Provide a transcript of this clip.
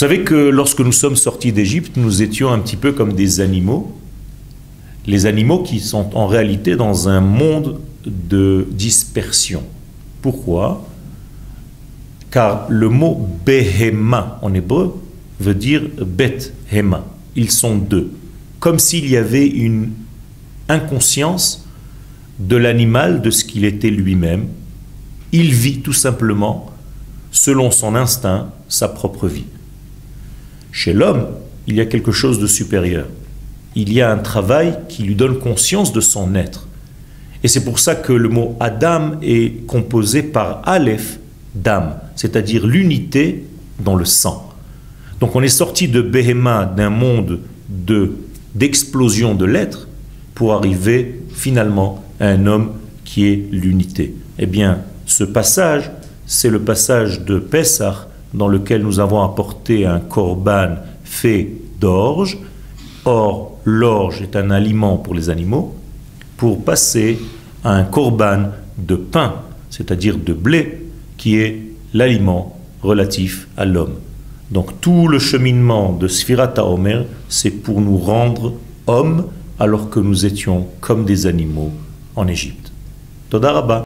savez que lorsque nous sommes sortis d'Égypte, nous étions un petit peu comme des animaux. Les animaux qui sont en réalité dans un monde de dispersion. Pourquoi? Car le mot behema en hébreu veut dire hema. Ils sont deux. Comme s'il y avait une inconscience de l'animal, de ce qu'il était lui-même. Il vit tout simplement, selon son instinct, sa propre vie. Chez l'homme, il y a quelque chose de supérieur. Il y a un travail qui lui donne conscience de son être. Et c'est pour ça que le mot Adam est composé par Aleph, d'âme, c'est-à-dire l'unité dans le sang. Donc on est sorti de Behema, d'un monde de d'explosion de l'être, pour arriver finalement à un homme qui est l'unité. Eh bien, ce passage, c'est le passage de Pessah dans lequel nous avons apporté un korban fait d'orge. Or, l'orge est un aliment pour les animaux, pour passer à un korban de pain, c'est-à-dire de blé, qui est l'aliment relatif à l'homme. Donc tout le cheminement de Sfirata Omer, c'est pour nous rendre hommes alors que nous étions comme des animaux en Égypte. Todaraba.